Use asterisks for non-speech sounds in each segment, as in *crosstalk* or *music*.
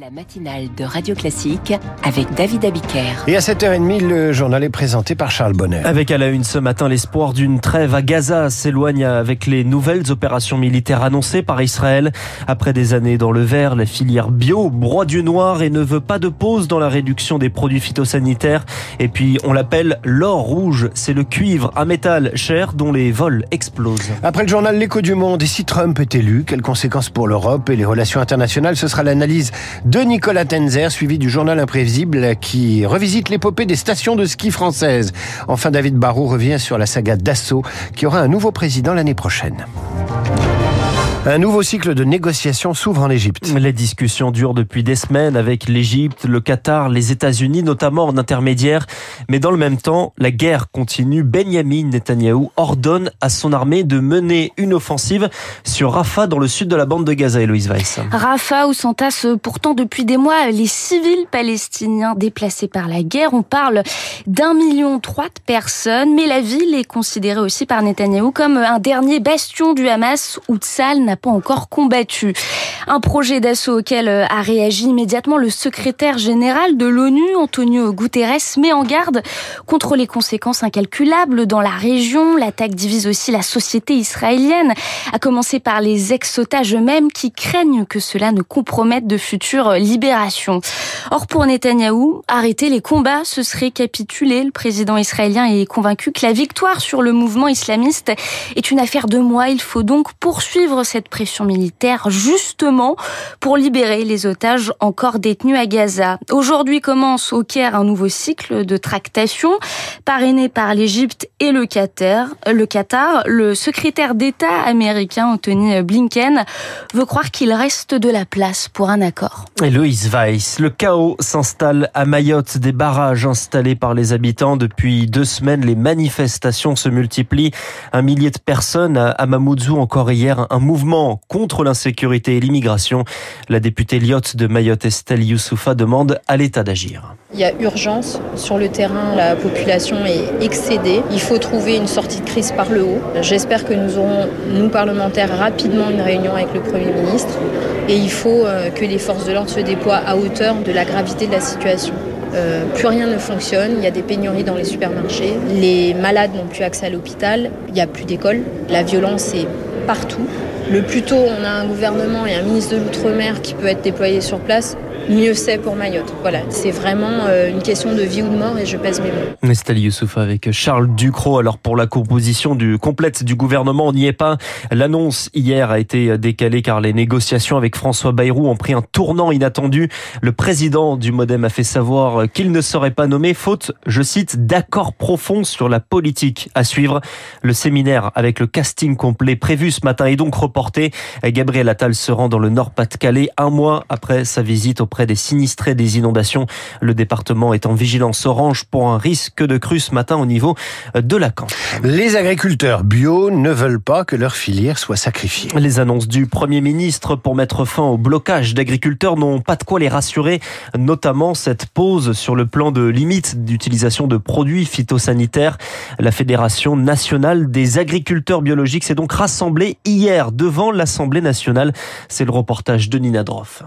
La matinale de Radio Classique avec David Abiker. Et à 7h30, le journal est présenté par Charles Bonnet. Avec à la une ce matin, l'espoir d'une trêve à Gaza s'éloigne avec les nouvelles opérations militaires annoncées par Israël. Après des années dans le vert, la filière bio broie du noir et ne veut pas de pause dans la réduction des produits phytosanitaires. Et puis, on l'appelle l'or rouge. C'est le cuivre, un métal cher dont les vols explosent. Après le journal L'écho du monde, et si Trump est élu, quelles conséquences pour l'Europe et les relations internationales? Ce sera l'analyse de Nicolas Tenzer, suivi du journal imprévisible qui revisite l'épopée des stations de ski françaises. Enfin, David Barrault revient sur la saga Dassault qui aura un nouveau président l'année prochaine. Un nouveau cycle de négociations s'ouvre en Égypte. Les discussions durent depuis des semaines avec l'Égypte, le Qatar, les États-Unis, notamment en intermédiaire. Mais dans le même temps, la guerre continue. Benjamin Netanyahou ordonne à son armée de mener une offensive sur Rafah, dans le sud de la bande de Gaza, Héloïse Weiss. Rafah, où s'entassent pourtant depuis des mois les civils palestiniens déplacés par la guerre. On parle d'un million trois de personnes, mais la ville est considérée aussi par Netanyahou comme un dernier bastion du Hamas où Tzal n'a pas encore combattu. Un projet d'assaut auquel euh, a réagi immédiatement le secrétaire général de l'ONU, Antonio Guterres, met en garde contre les conséquences incalculables dans la région. L'attaque divise aussi la société israélienne, à commencer par les ex-otages eux-mêmes qui craignent que cela ne compromette de futures libérations. Or, pour Netanyahou, arrêter les combats, ce serait capituler. Le président israélien est convaincu que la victoire sur le mouvement islamiste est une affaire de moi. Il faut donc poursuivre cette pression militaire justement pour libérer les otages encore détenus à Gaza. Aujourd'hui commence au Caire un nouveau cycle de tractation parrainé par l'Égypte et le Qatar. Le Qatar, le secrétaire d'État américain Anthony Blinken veut croire qu'il reste de la place pour un accord. Et Weiss, le chaos s'installe à Mayotte. Des barrages installés par les habitants depuis deux semaines. Les manifestations se multiplient. Un millier de personnes à Mamoudzou encore hier. Un mouvement contre l'insécurité et l'immigration. La députée Lyotte de Mayotte, Estelle Youssoufa, demande à l'État d'agir. Il y a urgence sur le terrain, la population est excédée. Il faut trouver une sortie de crise par le haut. J'espère que nous aurons, nous parlementaires, rapidement une réunion avec le Premier ministre. Et il faut euh, que les forces de l'ordre se déploient à hauteur de la gravité de la situation. Euh, plus rien ne fonctionne, il y a des pénuries dans les supermarchés, les malades n'ont plus accès à l'hôpital, il n'y a plus d'école, la violence est partout. Le plus tôt on a un gouvernement et un ministre de l'Outre-mer qui peut être déployé sur place, mieux c'est pour Mayotte. Voilà, c'est vraiment euh, une question de vie ou de mort et je pèse mes mots. Nestali Youssouf avec Charles Ducrot. Alors pour la composition du complète du gouvernement, on n'y est pas. L'annonce hier a été décalée car les négociations avec François Bayrou ont pris un tournant inattendu. Le président du Modem a fait savoir qu'il ne serait pas nommé faute, je cite, d'accord profond sur la politique à suivre. Le séminaire avec le casting complet prévu ce matin est donc reporté. Gabriel Attal se rend dans le Nord-Pas-de-Calais un mois après sa visite au auprès des sinistrés des inondations. Le département est en vigilance orange pour un risque de crue ce matin au niveau de la Camp. Les agriculteurs bio ne veulent pas que leur filière soit sacrifiée. Les annonces du Premier ministre pour mettre fin au blocage d'agriculteurs n'ont pas de quoi les rassurer, notamment cette pause sur le plan de limite d'utilisation de produits phytosanitaires. La Fédération nationale des agriculteurs biologiques s'est donc rassemblée hier devant l'Assemblée nationale. C'est le reportage de Nina Droff.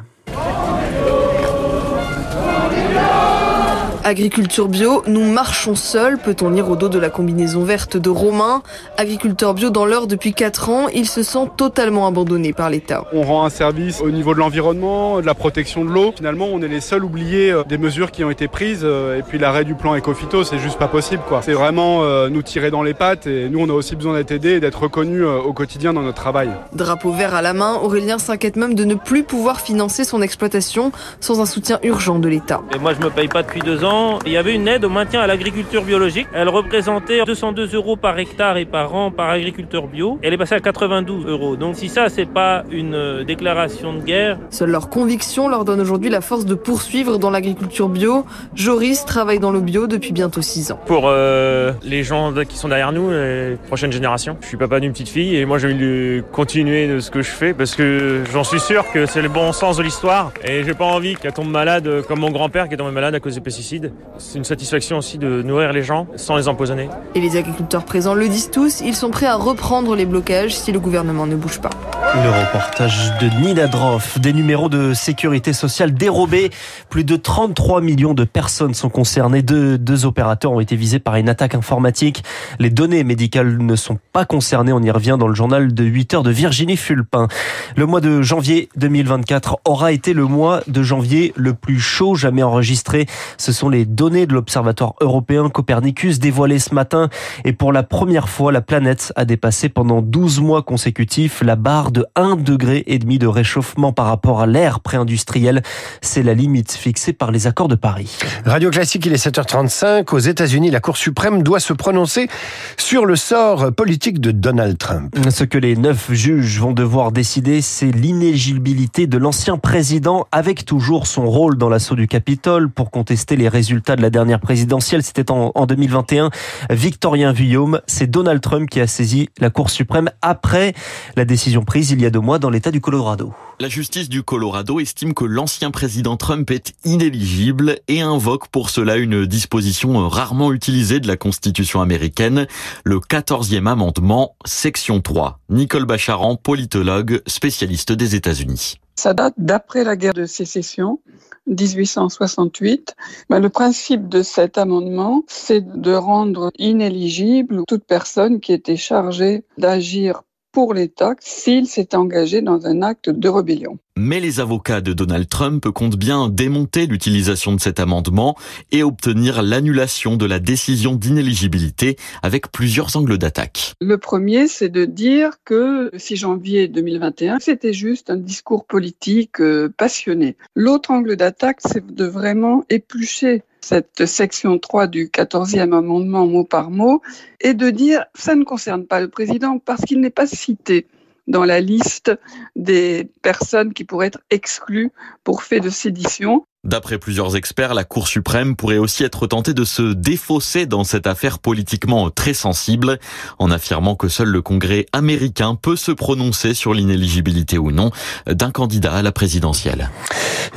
Agriculture bio, nous marchons seuls, peut-on lire au dos de la combinaison verte de Romain. Agriculteur bio dans l'heure depuis 4 ans, il se sent totalement abandonné par l'État. On rend un service au niveau de l'environnement, de la protection de l'eau. Finalement, on est les seuls oubliés euh, des mesures qui ont été prises. Euh, et puis l'arrêt du plan Ecofito, c'est juste pas possible. quoi. C'est vraiment euh, nous tirer dans les pattes. Et nous, on a aussi besoin d'être aidés et d'être reconnus au quotidien dans notre travail. Drapeau vert à la main, Aurélien s'inquiète même de ne plus pouvoir financer son exploitation sans un soutien urgent de l'État. Et moi, je me paye pas depuis deux ans. Il y avait une aide au maintien à l'agriculture biologique. Elle représentait 202 euros par hectare et par an par agriculteur bio. Elle est passée à 92 euros. Donc si ça, c'est pas une euh, déclaration de guerre. Seule leur conviction leur donne aujourd'hui la force de poursuivre dans l'agriculture bio. Joris travaille dans le bio depuis bientôt 6 ans. Pour euh, les gens qui sont derrière nous, les prochaines générations. Je suis papa d'une petite fille et moi j'ai envie de continuer de ce que je fais parce que j'en suis sûr que c'est le bon sens de l'histoire et j'ai pas envie qu'elle tombe malade comme mon grand-père qui est tombé malade à cause des pesticides. C'est une satisfaction aussi de nourrir les gens sans les empoisonner. Et les agriculteurs présents le disent tous, ils sont prêts à reprendre les blocages si le gouvernement ne bouge pas. Le reportage de Nina Droff, des numéros de sécurité sociale dérobés. Plus de 33 millions de personnes sont concernées. Deux, deux opérateurs ont été visés par une attaque informatique. Les données médicales ne sont pas concernées. On y revient dans le journal de 8 heures de Virginie Fulpin. Le mois de janvier 2024 aura été le mois de janvier le plus chaud jamais enregistré. Ce sont les données de l'Observatoire européen Copernicus dévoilées ce matin. Et pour la première fois, la planète a dépassé pendant 12 mois consécutifs la barre de 1,5 degré et demi de réchauffement par rapport à l'ère pré-industrielle. C'est la limite fixée par les accords de Paris. Radio Classique, il est 7h35. Aux États-Unis, la Cour suprême doit se prononcer sur le sort politique de Donald Trump. Ce que les neuf juges vont devoir décider, c'est l'inéligibilité de l'ancien président avec toujours son rôle dans l'assaut du Capitole pour contester les résultats de la dernière présidentielle. C'était en, en 2021. Victorien Vuillaume, c'est Donald Trump qui a saisi la Cour suprême après la décision prise il y a deux mois dans l'État du Colorado. La justice du Colorado estime que l'ancien président Trump est inéligible et invoque pour cela une disposition rarement utilisée de la Constitution américaine, le 14e amendement, section 3. Nicole Bacharan, politologue, spécialiste des États-Unis. Ça date d'après la guerre de sécession, 1868. Ben, le principe de cet amendement, c'est de rendre inéligible toute personne qui était chargée d'agir pour l'État s'il s'est engagé dans un acte de rébellion. Mais les avocats de Donald Trump comptent bien démonter l'utilisation de cet amendement et obtenir l'annulation de la décision d'inéligibilité avec plusieurs angles d'attaque. Le premier, c'est de dire que le 6 janvier 2021, c'était juste un discours politique euh, passionné. L'autre angle d'attaque, c'est de vraiment éplucher cette section 3 du 14e amendement mot par mot et de dire ça ne concerne pas le président parce qu'il n'est pas cité dans la liste des personnes qui pourraient être exclues pour fait de sédition. D'après plusieurs experts, la Cour suprême pourrait aussi être tentée de se défausser dans cette affaire politiquement très sensible, en affirmant que seul le Congrès américain peut se prononcer sur l'inéligibilité ou non d'un candidat à la présidentielle.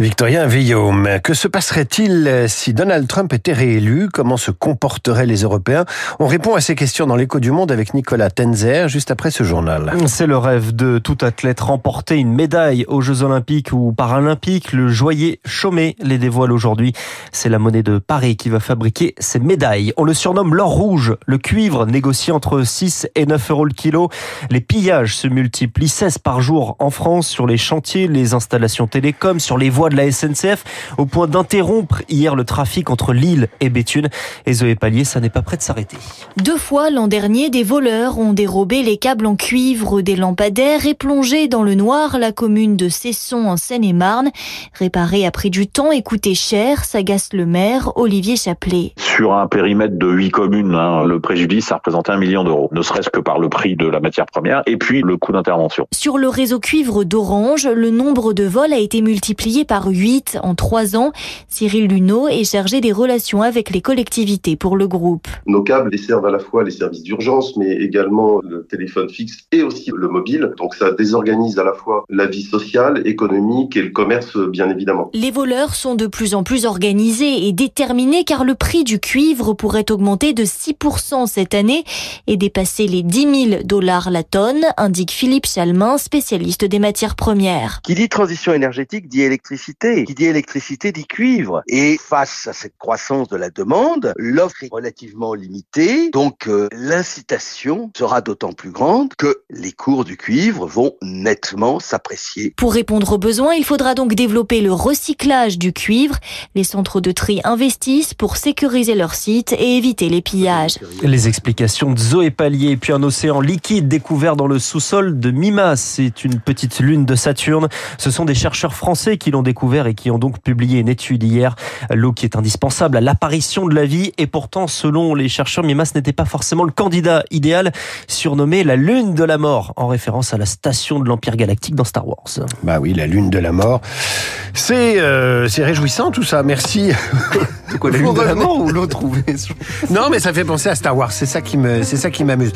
Victorien Villaume, que se passerait-il si Donald Trump était réélu? Comment se comporteraient les Européens? On répond à ces questions dans l'écho du monde avec Nicolas Tenzer, juste après ce journal. C'est le rêve de tout athlète remporter une médaille aux Jeux Olympiques ou Paralympiques. Le joaillier Chaumet les dévoile aujourd'hui. C'est la monnaie de Paris qui va fabriquer ces médailles. On le surnomme l'or rouge. Le cuivre négocié entre 6 et 9 euros le kilo. Les pillages se multiplient 16 par jour en France sur les chantiers, les installations télécom, sur les voies de la SNCF, au point d'interrompre hier le trafic entre Lille et Béthune. Et Zoé Pallier, ça n'est pas prêt de s'arrêter. Deux fois l'an dernier, des voleurs ont dérobé les câbles en cuivre des lampadaires et plongé dans le noir la commune de Cesson en Seine-et-Marne. Réparé a pris du temps et coûté cher, s'agace le maire Olivier Chaplet. Sur un périmètre de huit communes, hein, le préjudice a représenté un million d'euros, ne serait-ce que par le prix de la matière première et puis le coût d'intervention. Sur le réseau cuivre d'Orange, le nombre de vols a été multiplié par 8 en trois ans. Cyril Luneau est chargé des relations avec les collectivités pour le groupe. Nos câbles desservent à la fois les services d'urgence, mais également le téléphone fixe et aussi le mobile. Donc ça désorganise à la fois la vie sociale, économique et le commerce, bien évidemment. Les voleurs sont de plus en plus organisés et déterminés car le prix du cuivre pourrait augmenter de 6% cette année et dépasser les 10 000 dollars la tonne, indique Philippe Chalmin, spécialiste des matières premières. Qui dit transition énergétique dit électricité. Qui dit électricité dit cuivre. Et face à cette croissance de la demande, l'offre est relativement limitée. Donc euh, l'incitation sera d'autant plus grande que les cours du cuivre vont nettement s'apprécier. Pour répondre aux besoins, il faudra donc développer le recyclage du cuivre. Les centres de tri investissent pour sécuriser leur site et éviter les pillages. Les explications de Zoé Pallier, puis un océan liquide découvert dans le sous-sol de Mimas. C'est une petite lune de Saturne. Ce sont des chercheurs français qui l'ont découvert et qui ont donc publié une étude hier. L'eau qui est indispensable à l'apparition de la vie et pourtant, selon les chercheurs, Mimas n'était pas forcément le candidat idéal, surnommé la lune de la mort, en référence à la station de l'Empire galactique dans Star Wars. Bah oui, la lune de la mort. C'est euh, c'est réjouissant tout ça. Merci. C'est quoi lune de la ou l'autre *laughs* Non, mais ça fait penser à Star Wars. C'est ça qui me c'est ça qui m'amuse.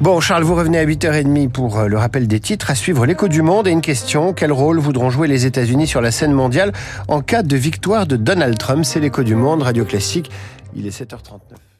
Bon, Charles, vous revenez à 8h30 pour euh, le rappel des titres. À suivre l'écho du monde et une question quel rôle voudront jouer les États-Unis sur la scène mondiale en cas de victoire de Donald Trump? C'est l'écho du monde, Radio Classique. Il est 7h39.